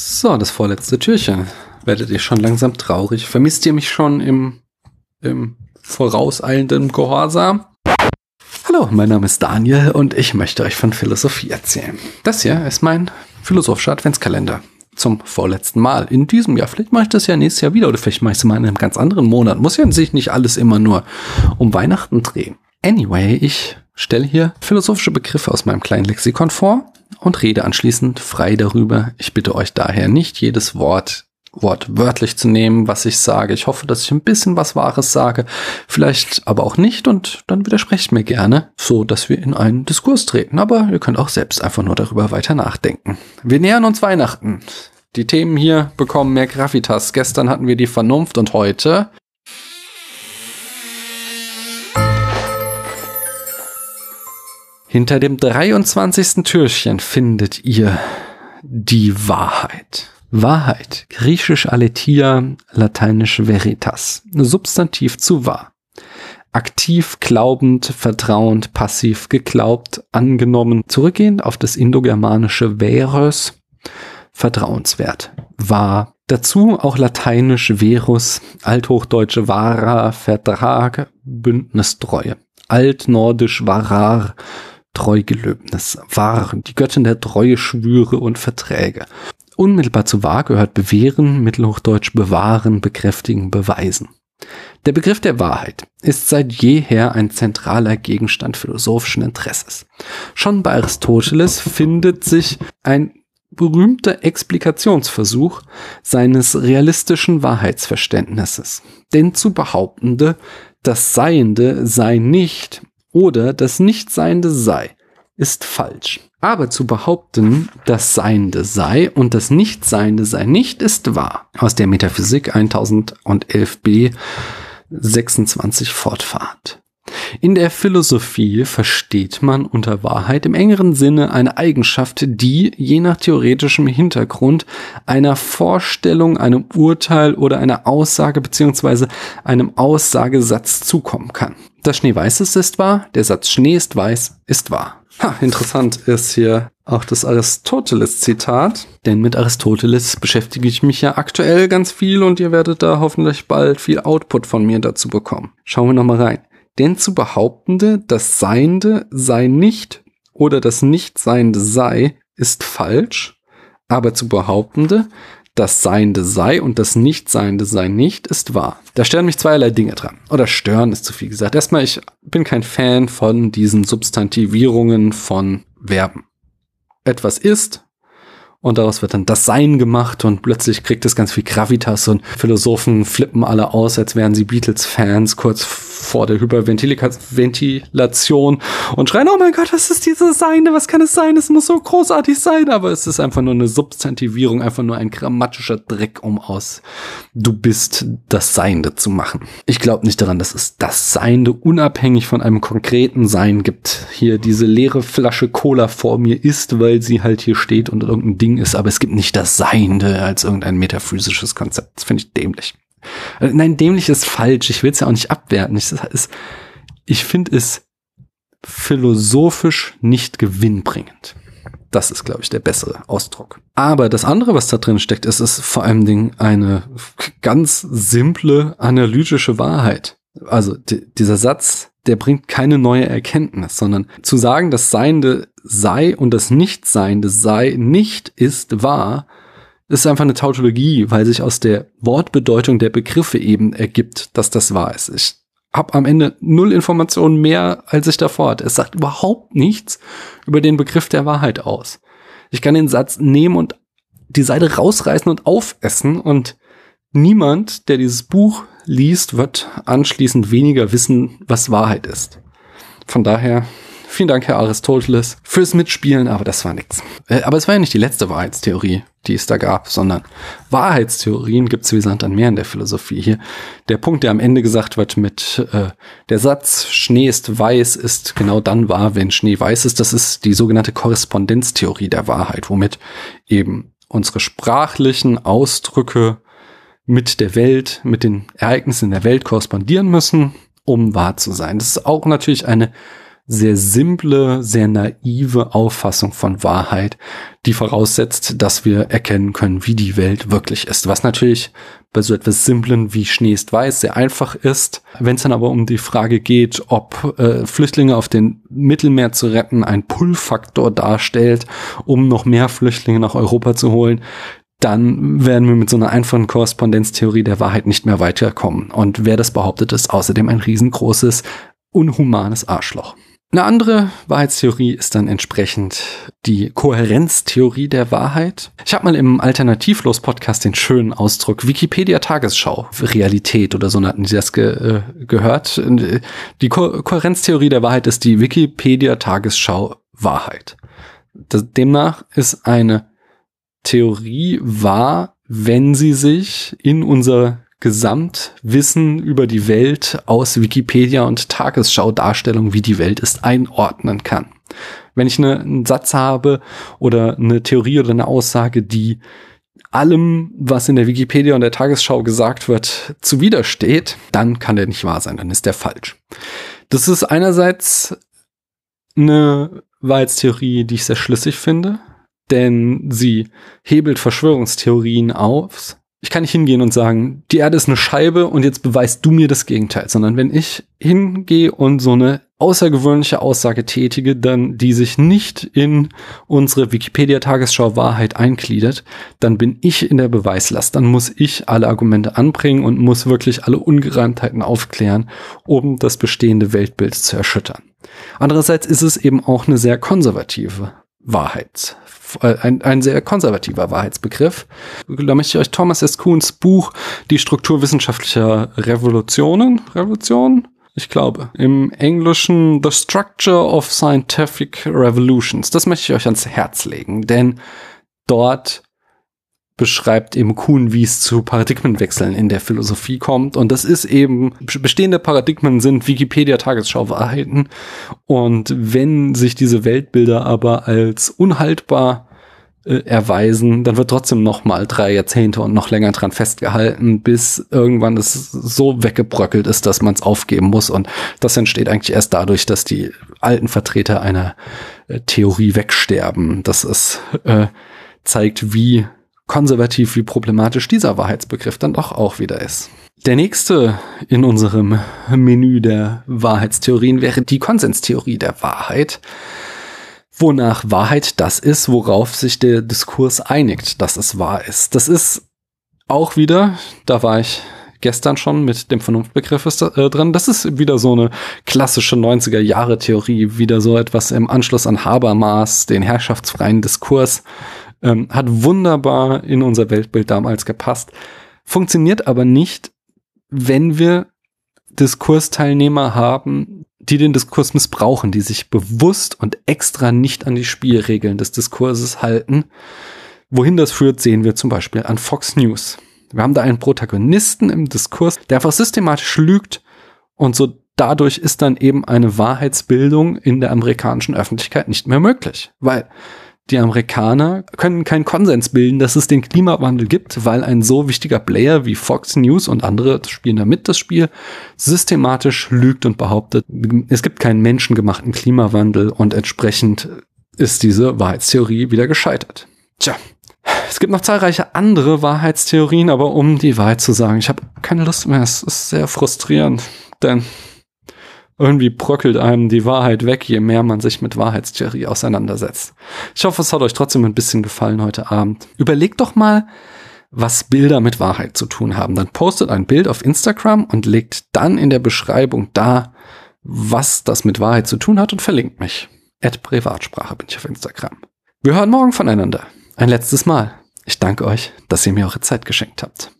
So, das vorletzte Türchen. Werdet ihr schon langsam traurig? Vermisst ihr mich schon im, im vorauseilenden Gehorsam? Hallo, mein Name ist Daniel und ich möchte euch von Philosophie erzählen. Das hier ist mein philosophischer Adventskalender. Zum vorletzten Mal in diesem Jahr. Vielleicht mache ich das ja nächstes Jahr wieder oder vielleicht mache ich es mal in einem ganz anderen Monat. Muss ja sich nicht alles immer nur um Weihnachten drehen. Anyway, ich stelle hier philosophische Begriffe aus meinem kleinen Lexikon vor und rede anschließend frei darüber. Ich bitte euch daher nicht jedes Wort wortwörtlich zu nehmen, was ich sage. Ich hoffe, dass ich ein bisschen was Wahres sage, vielleicht aber auch nicht und dann widersprecht mir gerne, so dass wir in einen Diskurs treten. Aber ihr könnt auch selbst einfach nur darüber weiter nachdenken. Wir nähern uns Weihnachten. Die Themen hier bekommen mehr Gravitas. Gestern hatten wir die Vernunft und heute Hinter dem 23. Türchen findet ihr die Wahrheit. Wahrheit, griechisch aletheia, lateinisch veritas, Substantiv zu wahr. Aktiv, glaubend, vertrauend, passiv, geglaubt, angenommen, zurückgehend auf das indogermanische veros, vertrauenswert, wahr. Dazu auch lateinisch verus, althochdeutsche vara, Vertrag, Bündnistreue, altnordisch varar, Treugelöbnis, wahr, die Göttin der Treue, Schwüre und Verträge. Unmittelbar zu wahr gehört bewähren, mittelhochdeutsch bewahren, bekräftigen, beweisen. Der Begriff der Wahrheit ist seit jeher ein zentraler Gegenstand philosophischen Interesses. Schon bei Aristoteles findet sich ein berühmter Explikationsversuch seines realistischen Wahrheitsverständnisses. Denn zu behauptende, das Seiende sei nicht oder das Nichtseiende sei, ist falsch. Aber zu behaupten, das Seiende sei und das Nichtseiende sei nicht, ist wahr. Aus der Metaphysik 1011b 26 fortfahrt. In der Philosophie versteht man unter Wahrheit im engeren Sinne eine Eigenschaft, die je nach theoretischem Hintergrund einer Vorstellung, einem Urteil oder einer Aussage beziehungsweise einem Aussagesatz zukommen kann. Das Schnee weiß ist, ist wahr, der Satz Schnee ist weiß ist wahr. Ha, interessant ist hier auch das Aristoteles-Zitat, denn mit Aristoteles beschäftige ich mich ja aktuell ganz viel und ihr werdet da hoffentlich bald viel Output von mir dazu bekommen. Schauen wir nochmal rein. Denn zu behauptende, das Seiende sei nicht oder das Nichtseiende sei, ist falsch, aber zu behauptende, das Seiende sei und das Nichtseiende sei nicht, ist wahr. Da stören mich zweierlei Dinge dran. Oder stören ist zu viel gesagt. Erstmal, ich bin kein Fan von diesen Substantivierungen von Verben. Etwas ist, und daraus wird dann das Sein gemacht und plötzlich kriegt es ganz viel Gravitas und Philosophen flippen alle aus, als wären sie Beatles-Fans kurz vor der Hyperventilation und schreien, oh mein Gott, was ist dieses Seine, was kann es sein, es muss so großartig sein, aber es ist einfach nur eine Substantivierung, einfach nur ein grammatischer Dreck, um aus du bist das Seiende zu machen. Ich glaube nicht daran, dass es das Seiende unabhängig von einem konkreten Sein gibt. Hier diese leere Flasche Cola vor mir ist, weil sie halt hier steht und irgendein Ding ist, aber es gibt nicht das Seiende als irgendein metaphysisches Konzept. Das finde ich dämlich. Äh, nein, dämlich ist falsch. Ich will es ja auch nicht abwerten. Ich, ich finde es philosophisch nicht gewinnbringend. Das ist, glaube ich, der bessere Ausdruck. Aber das andere, was da drin steckt, ist, ist vor allen Dingen eine ganz simple analytische Wahrheit. Also dieser Satz, der bringt keine neue Erkenntnis, sondern zu sagen, das Seiende sei und das Nichtseiende sei nicht ist wahr, ist einfach eine Tautologie, weil sich aus der Wortbedeutung der Begriffe eben ergibt, dass das wahr ist. Ich habe am Ende null Informationen mehr, als ich davor hatte. Es sagt überhaupt nichts über den Begriff der Wahrheit aus. Ich kann den Satz nehmen und die Seite rausreißen und aufessen und niemand, der dieses Buch liest, wird anschließend weniger wissen, was Wahrheit ist. Von daher Vielen Dank, Herr Aristoteles, fürs Mitspielen, aber das war nix. Äh, aber es war ja nicht die letzte Wahrheitstheorie, die es da gab, sondern Wahrheitstheorien gibt es wie Sand an Meer in der Philosophie. Hier der Punkt, der am Ende gesagt wird mit äh, der Satz Schnee ist weiß, ist genau dann wahr, wenn Schnee weiß ist. Das ist die sogenannte Korrespondenztheorie der Wahrheit, womit eben unsere sprachlichen Ausdrücke mit der Welt, mit den Ereignissen in der Welt korrespondieren müssen, um wahr zu sein. Das ist auch natürlich eine sehr simple, sehr naive Auffassung von Wahrheit, die voraussetzt, dass wir erkennen können, wie die Welt wirklich ist. Was natürlich bei so etwas Simplen wie Schnee ist weiß sehr einfach ist. Wenn es dann aber um die Frage geht, ob äh, Flüchtlinge auf den Mittelmeer zu retten ein Pull-Faktor darstellt, um noch mehr Flüchtlinge nach Europa zu holen, dann werden wir mit so einer einfachen Korrespondenztheorie der Wahrheit nicht mehr weiterkommen. Und wer das behauptet, ist außerdem ein riesengroßes, unhumanes Arschloch. Eine andere Wahrheitstheorie ist dann entsprechend die Kohärenztheorie der Wahrheit. Ich habe mal im Alternativlos-Podcast den schönen Ausdruck Wikipedia Tagesschau, Realität oder so hatten sie das ge äh, gehört. Die Ko Kohärenztheorie der Wahrheit ist die Wikipedia Tagesschau Wahrheit. Demnach ist eine Theorie wahr, wenn sie sich in unser Gesamtwissen über die Welt aus Wikipedia und Tagesschau-Darstellung, wie die Welt ist, einordnen kann. Wenn ich eine, einen Satz habe oder eine Theorie oder eine Aussage, die allem, was in der Wikipedia und der Tagesschau gesagt wird, zuwidersteht, dann kann der nicht wahr sein, dann ist der falsch. Das ist einerseits eine Wahrheitstheorie, die ich sehr schlüssig finde, denn sie hebelt Verschwörungstheorien auf, ich kann nicht hingehen und sagen, die Erde ist eine Scheibe und jetzt beweist du mir das Gegenteil, sondern wenn ich hingehe und so eine außergewöhnliche Aussage tätige, dann die sich nicht in unsere Wikipedia Tagesschau Wahrheit eingliedert, dann bin ich in der Beweislast. Dann muss ich alle Argumente anbringen und muss wirklich alle Ungereimtheiten aufklären, um das bestehende Weltbild zu erschüttern. Andererseits ist es eben auch eine sehr konservative Wahrheit, äh, ein, ein sehr konservativer Wahrheitsbegriff. Da möchte ich euch Thomas S. Kuhns Buch Die Struktur wissenschaftlicher Revolutionen, Revolution, ich glaube, im Englischen The Structure of Scientific Revolutions. Das möchte ich euch ans Herz legen, denn dort beschreibt eben Kuhn, wie es zu Paradigmenwechseln in der Philosophie kommt. Und das ist eben, bestehende Paradigmen sind Wikipedia-Tagesschau-Wahrheiten. Und wenn sich diese Weltbilder aber als unhaltbar äh, erweisen, dann wird trotzdem noch mal drei Jahrzehnte und noch länger dran festgehalten, bis irgendwann es so weggebröckelt ist, dass man es aufgeben muss. Und das entsteht eigentlich erst dadurch, dass die alten Vertreter einer äh, Theorie wegsterben. Das ist, äh, zeigt, wie konservativ wie problematisch dieser Wahrheitsbegriff dann doch auch wieder ist. Der nächste in unserem Menü der Wahrheitstheorien wäre die Konsenstheorie der Wahrheit, wonach Wahrheit das ist, worauf sich der Diskurs einigt, dass es wahr ist. Das ist auch wieder, da war ich gestern schon mit dem Vernunftbegriff ist, äh, drin. Das ist wieder so eine klassische 90er Jahre Theorie, wieder so etwas im Anschluss an Habermas, den herrschaftsfreien Diskurs ähm, hat wunderbar in unser Weltbild damals gepasst. Funktioniert aber nicht, wenn wir Diskursteilnehmer haben, die den Diskurs missbrauchen, die sich bewusst und extra nicht an die Spielregeln des Diskurses halten. Wohin das führt, sehen wir zum Beispiel an Fox News. Wir haben da einen Protagonisten im Diskurs, der einfach systematisch lügt und so dadurch ist dann eben eine Wahrheitsbildung in der amerikanischen Öffentlichkeit nicht mehr möglich, weil die Amerikaner können keinen Konsens bilden, dass es den Klimawandel gibt, weil ein so wichtiger Player wie Fox News und andere spielen damit das Spiel, systematisch lügt und behauptet, es gibt keinen menschengemachten Klimawandel und entsprechend ist diese Wahrheitstheorie wieder gescheitert. Tja, es gibt noch zahlreiche andere Wahrheitstheorien, aber um die Wahrheit zu sagen, ich habe keine Lust mehr. Es ist sehr frustrierend, denn irgendwie bröckelt einem die Wahrheit weg, je mehr man sich mit Wahrheitstheorie auseinandersetzt. Ich hoffe, es hat euch trotzdem ein bisschen gefallen heute Abend. Überlegt doch mal, was Bilder mit Wahrheit zu tun haben. Dann postet ein Bild auf Instagram und legt dann in der Beschreibung da, was das mit Wahrheit zu tun hat und verlinkt mich. At Privatsprache bin ich auf Instagram. Wir hören morgen voneinander. Ein letztes Mal. Ich danke euch, dass ihr mir eure Zeit geschenkt habt.